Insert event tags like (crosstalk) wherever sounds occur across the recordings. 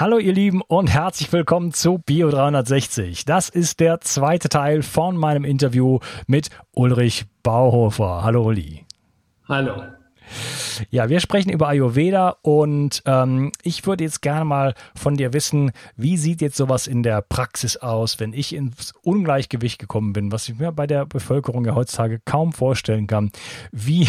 Hallo ihr Lieben und herzlich willkommen zu Bio 360. Das ist der zweite Teil von meinem Interview mit Ulrich Bauhofer. Hallo Uli. Hallo. Ja, wir sprechen über Ayurveda und ähm, ich würde jetzt gerne mal von dir wissen, wie sieht jetzt sowas in der Praxis aus, wenn ich ins Ungleichgewicht gekommen bin, was ich mir bei der Bevölkerung ja heutzutage kaum vorstellen kann. Wie,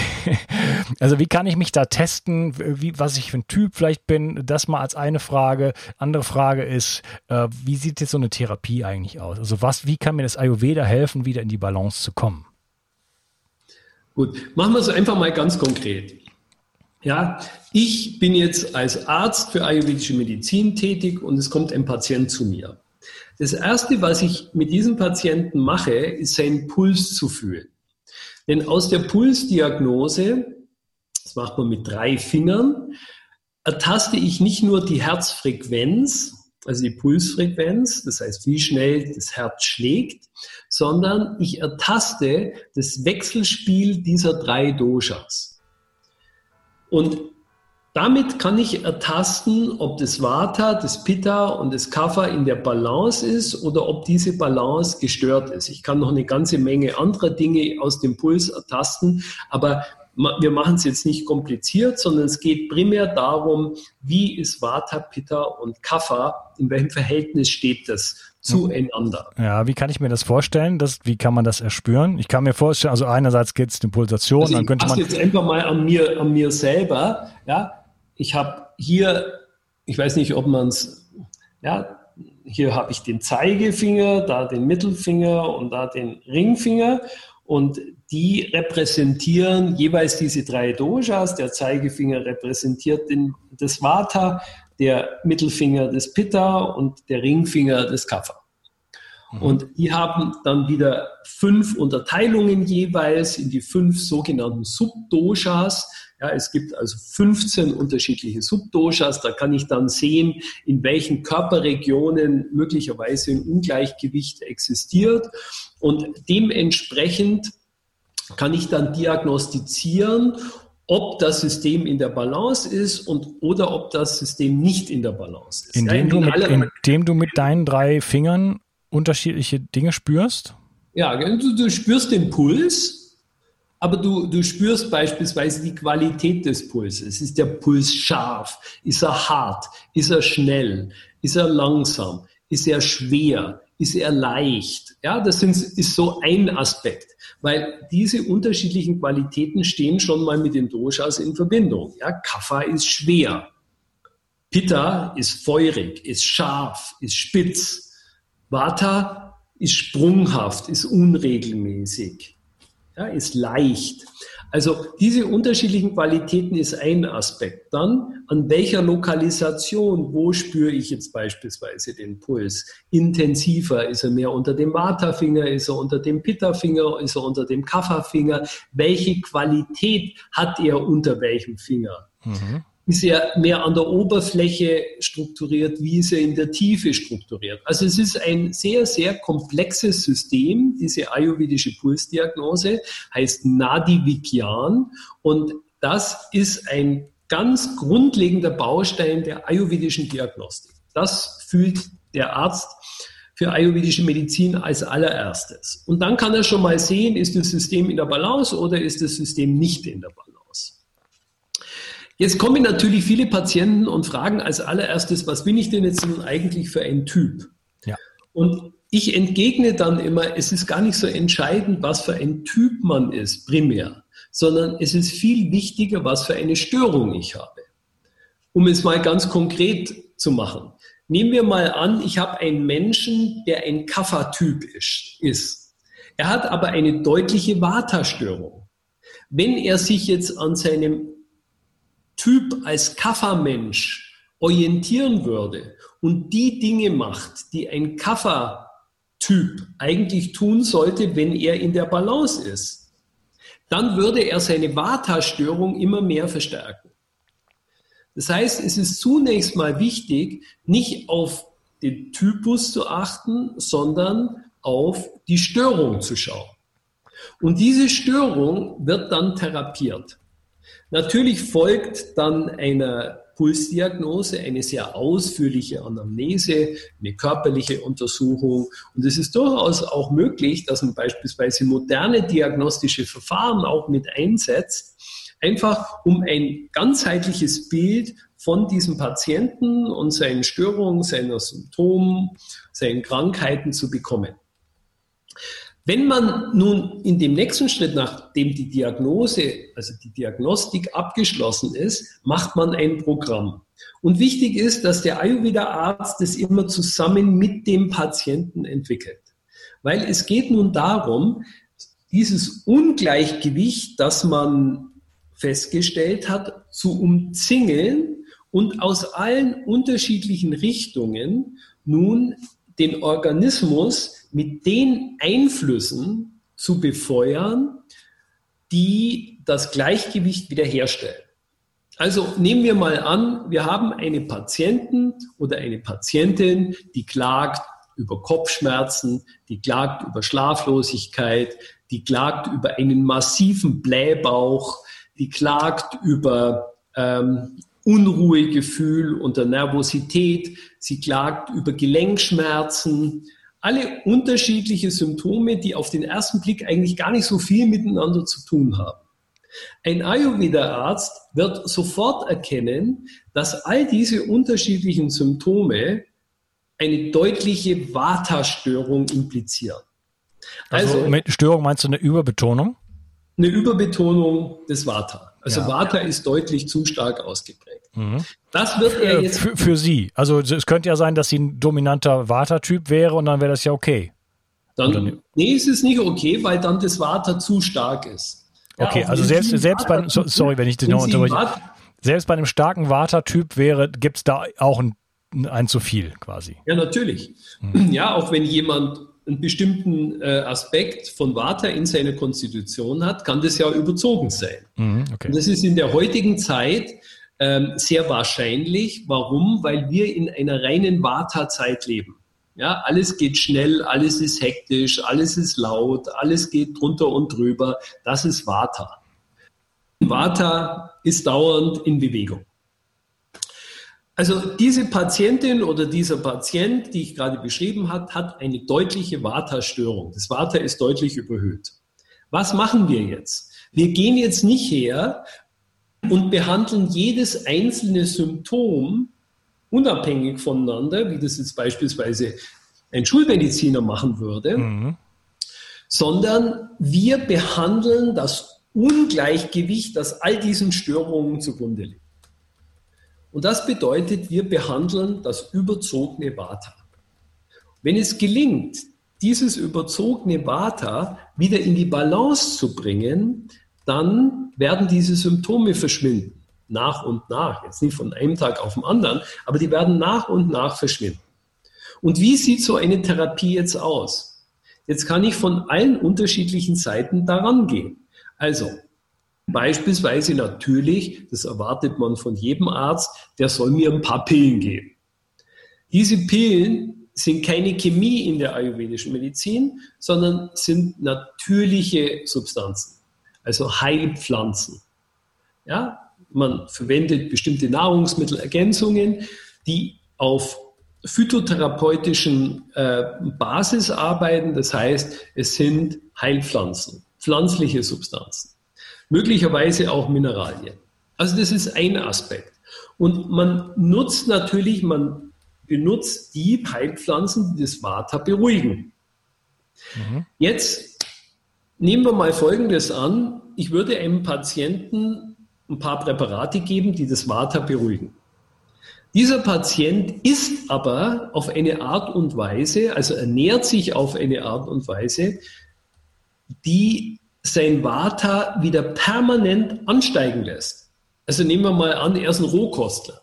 (laughs) also wie kann ich mich da testen, wie, was ich für ein Typ vielleicht bin, das mal als eine Frage. Andere Frage ist, äh, wie sieht jetzt so eine Therapie eigentlich aus? Also was, wie kann mir das Ayurveda helfen, wieder in die Balance zu kommen? Gut, machen wir es einfach mal ganz konkret. Ja, ich bin jetzt als Arzt für ayurvedische Medizin tätig und es kommt ein Patient zu mir. Das erste, was ich mit diesem Patienten mache, ist seinen Puls zu fühlen. Denn aus der Pulsdiagnose, das macht man mit drei Fingern, ertaste ich nicht nur die Herzfrequenz, also die Pulsfrequenz, das heißt, wie schnell das Herz schlägt, sondern ich ertaste das Wechselspiel dieser drei Doshas. Und damit kann ich ertasten, ob das Vata, das Pitta und das Kapha in der Balance ist oder ob diese Balance gestört ist. Ich kann noch eine ganze Menge anderer Dinge aus dem Puls ertasten, aber wir machen es jetzt nicht kompliziert, sondern es geht primär darum, wie ist Vata, Pitta und Kapha, in welchem Verhältnis steht das zueinander. Ja, wie kann ich mir das vorstellen? Das, wie kann man das erspüren? Ich kann mir vorstellen, also einerseits geht es eine Pulsation, also dann könnte man. jetzt einfach mal an mir, an mir selber. Ja, ich habe hier, ich weiß nicht, ob man es, ja, hier habe ich den Zeigefinger, da den Mittelfinger und da den Ringfinger und die repräsentieren jeweils diese drei Doshas. Der Zeigefinger repräsentiert den, das Vata, der Mittelfinger des Pitta und der Ringfinger des Kapha. Mhm. Und die haben dann wieder fünf Unterteilungen jeweils in die fünf sogenannten Subdoshas. Ja, es gibt also 15 unterschiedliche Subdoshas. Da kann ich dann sehen, in welchen Körperregionen möglicherweise ein Ungleichgewicht existiert. Und dementsprechend kann ich dann diagnostizieren ob das System in der Balance ist und oder ob das System nicht in der Balance ist. Indem, ja, du, mit, indem du mit deinen drei Fingern unterschiedliche Dinge spürst? Ja, du, du spürst den Puls, aber du, du spürst beispielsweise die Qualität des Pulses. Ist der Puls scharf? Ist er hart? Ist er schnell? Ist er langsam? Ist er schwer? Ist er leicht? Ja, das sind, ist so ein Aspekt weil diese unterschiedlichen Qualitäten stehen schon mal mit den Doshas in Verbindung. Ja, Kapha ist schwer, Pitta ist feurig, ist scharf, ist spitz, Vata ist sprunghaft, ist unregelmäßig. Ja, ist leicht. Also diese unterschiedlichen Qualitäten ist ein Aspekt. Dann, an welcher Lokalisation, wo spüre ich jetzt beispielsweise den Puls? Intensiver, ist er mehr unter dem Vata-Finger, ist er unter dem Pitta-Finger, ist er unter dem Kapha-Finger? Welche Qualität hat er unter welchem Finger? Mhm ist er mehr an der Oberfläche strukturiert, wie ist er in der Tiefe strukturiert. Also es ist ein sehr, sehr komplexes System, diese ayurvedische Pulsdiagnose, heißt Nadi Vigyan und das ist ein ganz grundlegender Baustein der ayurvedischen Diagnostik. Das fühlt der Arzt für ayurvedische Medizin als allererstes. Und dann kann er schon mal sehen, ist das System in der Balance oder ist das System nicht in der Balance. Jetzt kommen natürlich viele Patienten und fragen als allererstes, was bin ich denn jetzt nun eigentlich für ein Typ? Ja. Und ich entgegne dann immer, es ist gar nicht so entscheidend, was für ein Typ man ist, primär, sondern es ist viel wichtiger, was für eine Störung ich habe. Um es mal ganz konkret zu machen. Nehmen wir mal an, ich habe einen Menschen, der ein Kaffertyp ist. Er hat aber eine deutliche Vata-Störung. Wenn er sich jetzt an seinem Typ als Kaffermensch orientieren würde und die Dinge macht, die ein Kaffertyp eigentlich tun sollte, wenn er in der Balance ist, dann würde er seine Vata-Störung immer mehr verstärken. Das heißt, es ist zunächst mal wichtig, nicht auf den Typus zu achten, sondern auf die Störung zu schauen. Und diese Störung wird dann therapiert. Natürlich folgt dann eine Pulsdiagnose, eine sehr ausführliche Anamnese, eine körperliche Untersuchung. Und es ist durchaus auch möglich, dass man beispielsweise moderne diagnostische Verfahren auch mit einsetzt, einfach um ein ganzheitliches Bild von diesem Patienten und seinen Störungen, seiner Symptomen, seinen Krankheiten zu bekommen. Wenn man nun in dem nächsten Schritt, nachdem die Diagnose, also die Diagnostik abgeschlossen ist, macht man ein Programm. Und wichtig ist, dass der Ayurveda-Arzt das immer zusammen mit dem Patienten entwickelt. Weil es geht nun darum, dieses Ungleichgewicht, das man festgestellt hat, zu umzingeln und aus allen unterschiedlichen Richtungen nun den Organismus mit den Einflüssen zu befeuern, die das Gleichgewicht wiederherstellen. Also nehmen wir mal an, wir haben eine Patienten oder eine Patientin, die klagt über Kopfschmerzen, die klagt über Schlaflosigkeit, die klagt über einen massiven Blähbauch, die klagt über ähm, Unruhegefühl unter Nervosität, sie klagt über Gelenkschmerzen, alle unterschiedliche Symptome, die auf den ersten Blick eigentlich gar nicht so viel miteinander zu tun haben. Ein Ayurveda-Arzt wird sofort erkennen, dass all diese unterschiedlichen Symptome eine deutliche Vata-Störung implizieren. Also, also, mit Störung meinst du eine Überbetonung? Eine Überbetonung des Vata. Also ja. Vata ist deutlich zu stark ausgeprägt. Mhm. Das wird er äh, jetzt. Für, für, Sie. Also es könnte ja sein, dass sie ein dominanter Vata-Typ wäre und dann wäre das ja okay. Dann, nee, es ist nicht okay, weil dann das Vata zu stark ist. Okay, ja, also selbst, selbst bei, sorry, wenn ich den noch unterbreche. Selbst bei einem starken Vata-Typ wäre, gibt es da auch ein, ein zu viel quasi. Ja, natürlich. Hm. Ja, auch wenn jemand einen bestimmten äh, Aspekt von Vata in seiner Konstitution hat, kann das ja überzogen sein. Mhm, okay. Und das ist in der heutigen Zeit ähm, sehr wahrscheinlich. Warum? Weil wir in einer reinen Vata-Zeit leben. Ja, alles geht schnell, alles ist hektisch, alles ist laut, alles geht drunter und drüber. Das ist Vata. Vata ist dauernd in Bewegung. Also diese Patientin oder dieser Patient, die ich gerade beschrieben habe, hat eine deutliche Vata-Störung. Das Vata ist deutlich überhöht. Was machen wir jetzt? Wir gehen jetzt nicht her und behandeln jedes einzelne Symptom unabhängig voneinander, wie das jetzt beispielsweise ein Schulmediziner machen würde, mhm. sondern wir behandeln das Ungleichgewicht, das all diesen Störungen zugrunde liegt. Und das bedeutet, wir behandeln das überzogene Vata. Wenn es gelingt, dieses überzogene Vata wieder in die Balance zu bringen, dann werden diese Symptome verschwinden. Nach und nach. Jetzt nicht von einem Tag auf den anderen, aber die werden nach und nach verschwinden. Und wie sieht so eine Therapie jetzt aus? Jetzt kann ich von allen unterschiedlichen Seiten daran gehen. Also, beispielsweise natürlich, das erwartet man von jedem Arzt, der soll mir ein paar Pillen geben. Diese Pillen sind keine Chemie in der ayurvedischen Medizin, sondern sind natürliche Substanzen, also Heilpflanzen. Ja, man verwendet bestimmte Nahrungsmittelergänzungen, die auf phytotherapeutischen äh, Basis arbeiten. Das heißt, es sind Heilpflanzen, pflanzliche Substanzen, möglicherweise auch Mineralien. Also das ist ein Aspekt. Und man nutzt natürlich, man benutzt die Heilpflanzen, die das Vata beruhigen. Mhm. Jetzt nehmen wir mal Folgendes an. Ich würde einem Patienten ein paar Präparate geben, die das Vata beruhigen. Dieser Patient isst aber auf eine Art und Weise, also ernährt sich auf eine Art und Weise, die sein Vata wieder permanent ansteigen lässt. Also nehmen wir mal an, er ist ein Rohkostler.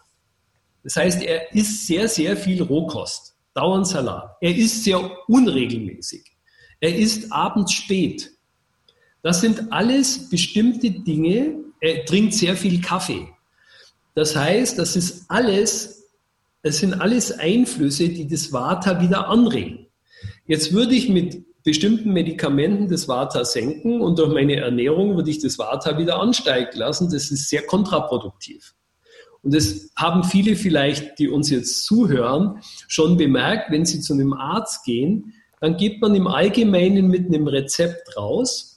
Das heißt, er isst sehr, sehr viel Rohkost, dauernd Salat. Er isst sehr unregelmäßig. Er isst abends spät. Das sind alles bestimmte Dinge. Er trinkt sehr viel Kaffee. Das heißt, das ist alles, es sind alles Einflüsse, die das Vata wieder anregen. Jetzt würde ich mit bestimmten Medikamenten das Vata senken und durch meine Ernährung würde ich das Vata wieder ansteigen lassen. Das ist sehr kontraproduktiv. Und das haben viele vielleicht, die uns jetzt zuhören, schon bemerkt, wenn sie zu einem Arzt gehen, dann geht man im Allgemeinen mit einem Rezept raus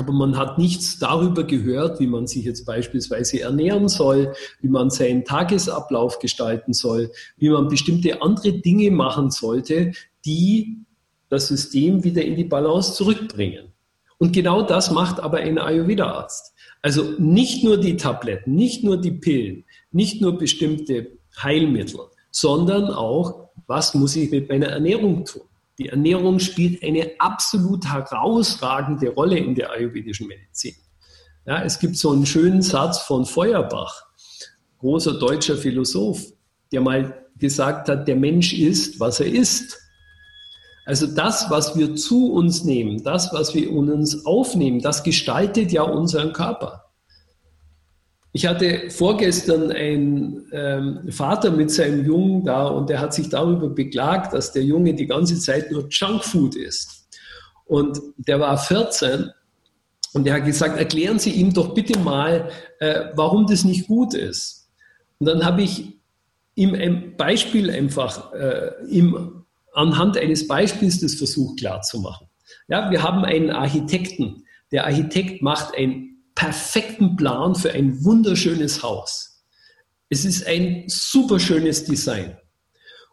aber man hat nichts darüber gehört, wie man sich jetzt beispielsweise ernähren soll, wie man seinen Tagesablauf gestalten soll, wie man bestimmte andere Dinge machen sollte, die das System wieder in die Balance zurückbringen. Und genau das macht aber ein Ayurveda-Arzt. Also nicht nur die Tabletten, nicht nur die Pillen, nicht nur bestimmte Heilmittel, sondern auch, was muss ich mit meiner Ernährung tun? Die Ernährung spielt eine absolut herausragende Rolle in der ayurvedischen Medizin. Ja, es gibt so einen schönen Satz von Feuerbach, großer deutscher Philosoph, der mal gesagt hat, der Mensch ist, was er ist. Also das, was wir zu uns nehmen, das, was wir in uns aufnehmen, das gestaltet ja unseren Körper. Ich hatte vorgestern einen ähm, Vater mit seinem Jungen da und der hat sich darüber beklagt, dass der Junge die ganze Zeit nur Junkfood isst. Und der war 14 und der hat gesagt, erklären Sie ihm doch bitte mal, äh, warum das nicht gut ist. Und dann habe ich ihm ein Beispiel einfach, äh, ihm anhand eines Beispiels das versucht klarzumachen. Ja, wir haben einen Architekten. Der Architekt macht ein perfekten Plan für ein wunderschönes Haus. Es ist ein super schönes Design.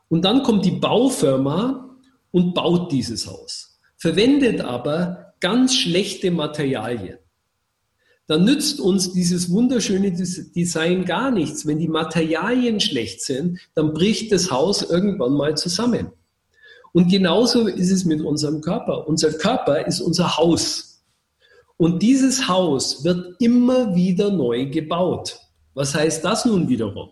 Und dann kommt die Baufirma und baut dieses Haus, verwendet aber ganz schlechte Materialien. Dann nützt uns dieses wunderschöne Design gar nichts. Wenn die Materialien schlecht sind, dann bricht das Haus irgendwann mal zusammen. Und genauso ist es mit unserem Körper. Unser Körper ist unser Haus. Und dieses Haus wird immer wieder neu gebaut. Was heißt das nun wiederum?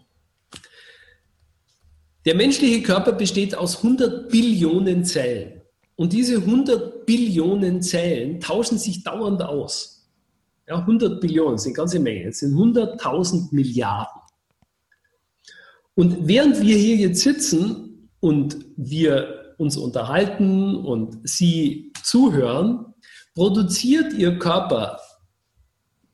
Der menschliche Körper besteht aus 100 Billionen Zellen. Und diese 100 Billionen Zellen tauschen sich dauernd aus. Ja, 100 Billionen sind ganze Menge. Es sind 100.000 Milliarden. Und während wir hier jetzt sitzen und wir uns unterhalten und Sie zuhören, produziert Ihr Körper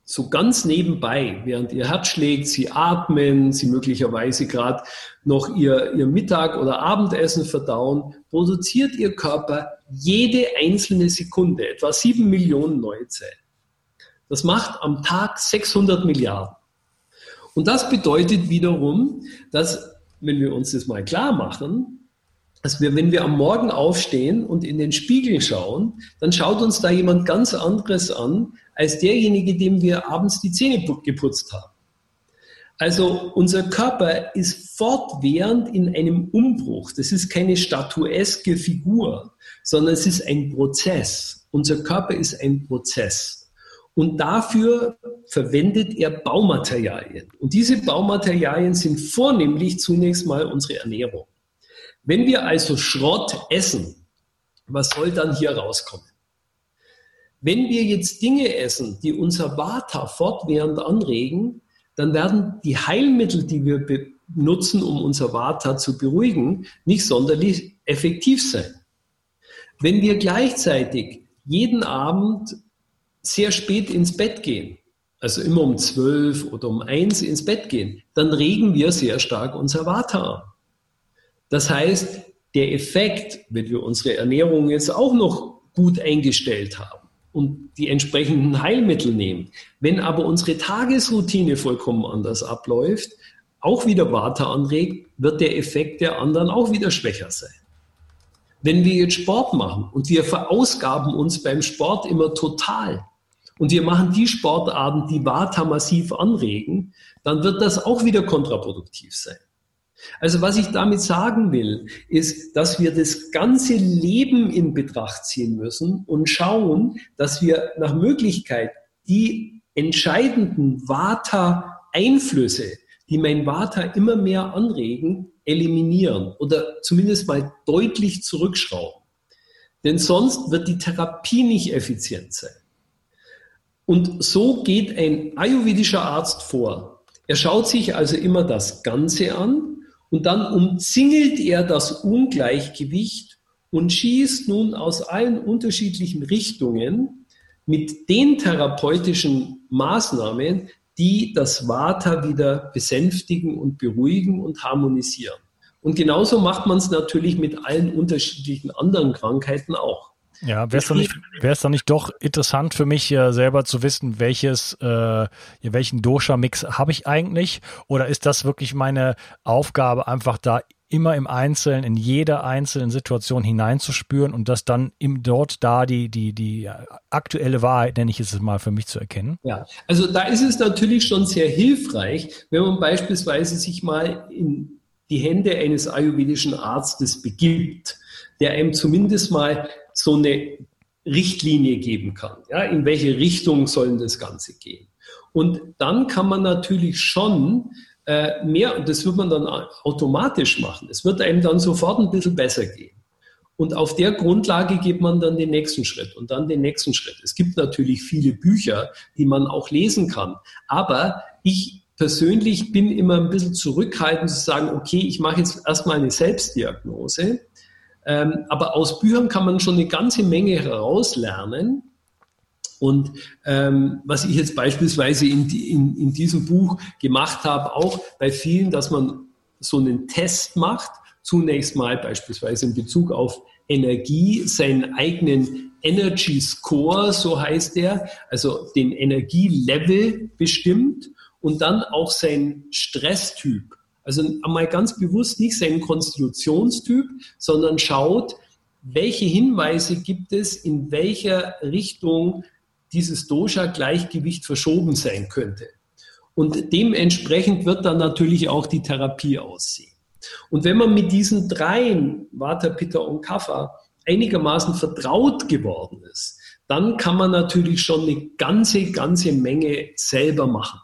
so ganz nebenbei, während Ihr Herz schlägt, Sie atmen, Sie möglicherweise gerade noch Ihr, Ihr Mittag- oder Abendessen verdauen, produziert Ihr Körper jede einzelne Sekunde etwa sieben Millionen neue Zellen. Das macht am Tag 600 Milliarden. Und das bedeutet wiederum, dass, wenn wir uns das mal klar machen, dass wir, wenn wir am Morgen aufstehen und in den Spiegel schauen, dann schaut uns da jemand ganz anderes an, als derjenige, dem wir abends die Zähne geputzt haben. Also unser Körper ist fortwährend in einem Umbruch. Das ist keine statueske Figur, sondern es ist ein Prozess. Unser Körper ist ein Prozess. Und dafür verwendet er Baumaterialien. Und diese Baumaterialien sind vornehmlich zunächst mal unsere Ernährung. Wenn wir also Schrott essen, was soll dann hier rauskommen? Wenn wir jetzt Dinge essen, die unser Vata fortwährend anregen, dann werden die Heilmittel, die wir benutzen, um unser Vata zu beruhigen, nicht sonderlich effektiv sein. Wenn wir gleichzeitig jeden Abend sehr spät ins Bett gehen, also immer um zwölf oder um eins ins Bett gehen, dann regen wir sehr stark unser Vata an. Das heißt, der Effekt, wenn wir unsere Ernährung jetzt auch noch gut eingestellt haben und die entsprechenden Heilmittel nehmen, wenn aber unsere Tagesroutine vollkommen anders abläuft, auch wieder Vata anregt, wird der Effekt der anderen auch wieder schwächer sein. Wenn wir jetzt Sport machen und wir verausgaben uns beim Sport immer total und wir machen die Sportarten, die Vata massiv anregen, dann wird das auch wieder kontraproduktiv sein. Also was ich damit sagen will, ist, dass wir das ganze Leben in Betracht ziehen müssen und schauen, dass wir nach Möglichkeit die entscheidenden Vata-Einflüsse, die mein Vata immer mehr anregen, eliminieren oder zumindest mal deutlich zurückschrauben. Denn sonst wird die Therapie nicht effizient sein. Und so geht ein ayurvedischer Arzt vor. Er schaut sich also immer das Ganze an und dann umzingelt er das Ungleichgewicht und schießt nun aus allen unterschiedlichen Richtungen mit den therapeutischen Maßnahmen, die das Vata wieder besänftigen und beruhigen und harmonisieren. Und genauso macht man es natürlich mit allen unterschiedlichen anderen Krankheiten auch. Ja, wäre es dann nicht, wäre es dann nicht doch interessant für mich äh, selber zu wissen, welches, äh, welchen Dosha-Mix habe ich eigentlich? Oder ist das wirklich meine Aufgabe, einfach da immer im Einzelnen, in jeder einzelnen Situation hineinzuspüren und das dann im dort da die, die, die aktuelle Wahrheit, nenne ich es mal, für mich zu erkennen? Ja, also da ist es natürlich schon sehr hilfreich, wenn man beispielsweise sich mal in die Hände eines ayurvedischen Arztes begibt, der einem zumindest mal so eine Richtlinie geben kann. Ja, in welche Richtung soll das Ganze gehen? Und dann kann man natürlich schon äh, mehr, und das wird man dann automatisch machen. Es wird einem dann sofort ein bisschen besser gehen. Und auf der Grundlage geht man dann den nächsten Schritt und dann den nächsten Schritt. Es gibt natürlich viele Bücher, die man auch lesen kann. Aber ich persönlich bin immer ein bisschen zurückhaltend zu sagen, okay, ich mache jetzt erstmal eine Selbstdiagnose ähm, aber aus Büchern kann man schon eine ganze Menge herauslernen. Und ähm, was ich jetzt beispielsweise in, in, in diesem Buch gemacht habe, auch bei vielen, dass man so einen Test macht, zunächst mal beispielsweise in Bezug auf Energie, seinen eigenen Energy Score, so heißt der, also den Energielevel bestimmt und dann auch sein Stresstyp. Also einmal ganz bewusst nicht seinen Konstitutionstyp, sondern schaut, welche Hinweise gibt es, in welcher Richtung dieses Dosha-Gleichgewicht verschoben sein könnte. Und dementsprechend wird dann natürlich auch die Therapie aussehen. Und wenn man mit diesen dreien, Vata, Pitta und Kapha, einigermaßen vertraut geworden ist, dann kann man natürlich schon eine ganze, ganze Menge selber machen.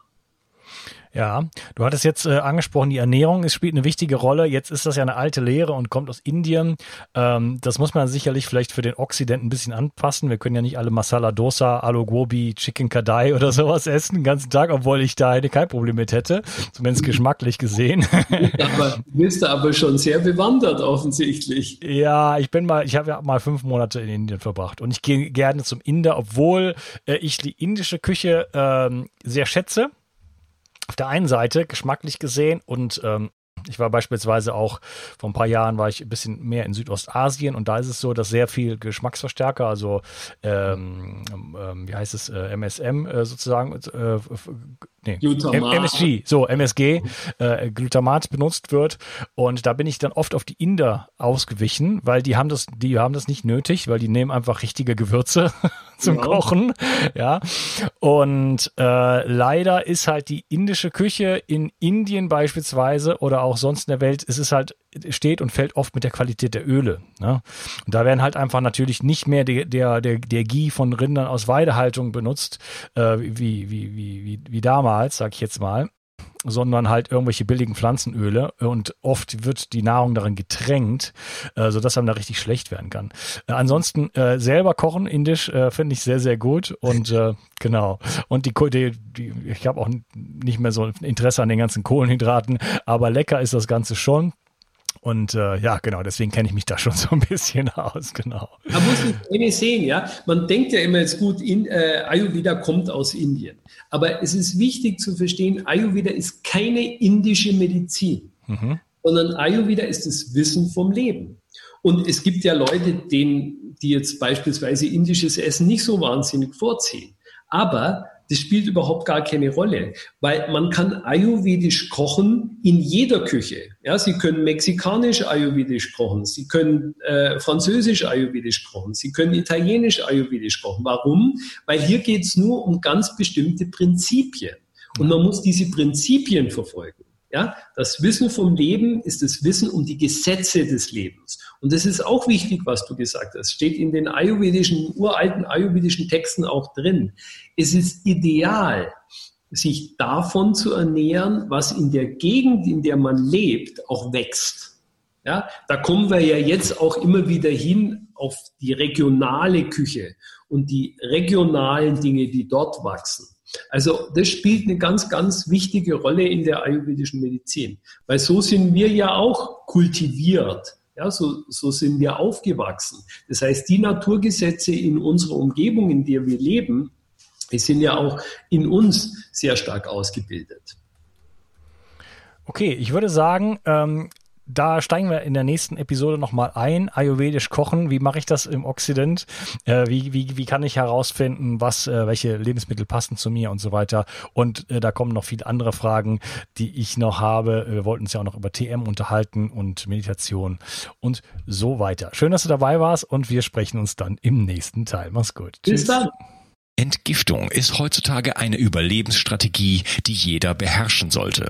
Ja, du hattest jetzt äh, angesprochen, die Ernährung es spielt eine wichtige Rolle. Jetzt ist das ja eine alte Lehre und kommt aus Indien. Ähm, das muss man sicherlich vielleicht für den Okzident ein bisschen anpassen. Wir können ja nicht alle Masala Dosa, Alu Gobi, Chicken Kadai oder sowas essen den ganzen Tag, obwohl ich da kein Problem mit hätte, zumindest geschmacklich gesehen. (laughs) aber du bist da aber schon sehr bewandert offensichtlich. Ja, ich bin mal, ich habe ja mal fünf Monate in Indien verbracht und ich gehe gerne zum Inder, obwohl äh, ich die indische Küche ähm, sehr schätze auf der einen Seite geschmacklich gesehen und ähm, ich war beispielsweise auch vor ein paar Jahren war ich ein bisschen mehr in Südostasien und da ist es so, dass sehr viel Geschmacksverstärker, also ähm, ähm, wie heißt es, äh, MSM äh, sozusagen, äh, nee, MSG, so MSG, äh, Glutamat benutzt wird. Und da bin ich dann oft auf die Inder ausgewichen, weil die haben das, die haben das nicht nötig, weil die nehmen einfach richtige Gewürze (laughs) (laughs) zum Genau. Kochen. Ja. Und äh, leider ist halt die indische Küche in Indien beispielsweise oder auch sonst in der Welt, es ist halt, steht und fällt oft mit der Qualität der Öle. Ne? Und da werden halt einfach natürlich nicht mehr der, der, der, der Ghee von Rindern aus Weidehaltung benutzt, äh, wie, wie, wie, wie, wie damals, sag ich jetzt mal sondern halt irgendwelche billigen Pflanzenöle und oft wird die Nahrung darin getränkt, äh, sodass einem da richtig schlecht werden kann. Äh, ansonsten äh, selber kochen indisch äh, finde ich sehr, sehr gut und äh, genau. Und die, die, die ich habe auch nicht mehr so Interesse an den ganzen Kohlenhydraten, aber lecker ist das Ganze schon. Und äh, ja, genau, deswegen kenne ich mich da schon so ein bisschen aus, genau. Man muss eine sehen, ja. Man denkt ja immer jetzt gut, in, äh, Ayurveda kommt aus Indien. Aber es ist wichtig zu verstehen, Ayurveda ist keine indische Medizin, sondern Ayurveda ist das Wissen vom Leben. Und es gibt ja Leute, denen, die jetzt beispielsweise indisches Essen nicht so wahnsinnig vorziehen. Aber das spielt überhaupt gar keine Rolle, weil man kann ayurvedisch kochen in jeder Küche. Ja, Sie können mexikanisch ayurvedisch kochen, Sie können äh, französisch ayurvedisch kochen, Sie können italienisch ayurvedisch kochen. Warum? Weil hier geht es nur um ganz bestimmte Prinzipien. Und man muss diese Prinzipien verfolgen. Ja, das Wissen vom Leben ist das Wissen um die Gesetze des Lebens. Und das ist auch wichtig, was du gesagt hast. Steht in den ayurvedischen, uralten ayurvedischen Texten auch drin. Es ist ideal, sich davon zu ernähren, was in der Gegend, in der man lebt, auch wächst. Ja, da kommen wir ja jetzt auch immer wieder hin auf die regionale Küche und die regionalen Dinge, die dort wachsen. Also das spielt eine ganz, ganz wichtige Rolle in der ayurvedischen Medizin, weil so sind wir ja auch kultiviert. Ja, so, so sind wir aufgewachsen. Das heißt, die Naturgesetze in unserer Umgebung, in der wir leben, die sind ja auch in uns sehr stark ausgebildet. Okay, ich würde sagen, ähm, da steigen wir in der nächsten Episode nochmal ein. Ayurvedisch kochen, wie mache ich das im Okzident? Äh, wie, wie, wie kann ich herausfinden, was, äh, welche Lebensmittel passen zu mir und so weiter? Und äh, da kommen noch viele andere Fragen, die ich noch habe. Wir wollten uns ja auch noch über TM unterhalten und Meditation und so weiter. Schön, dass du dabei warst und wir sprechen uns dann im nächsten Teil. Mach's gut. Bis dann. Entgiftung ist heutzutage eine Überlebensstrategie, die jeder beherrschen sollte.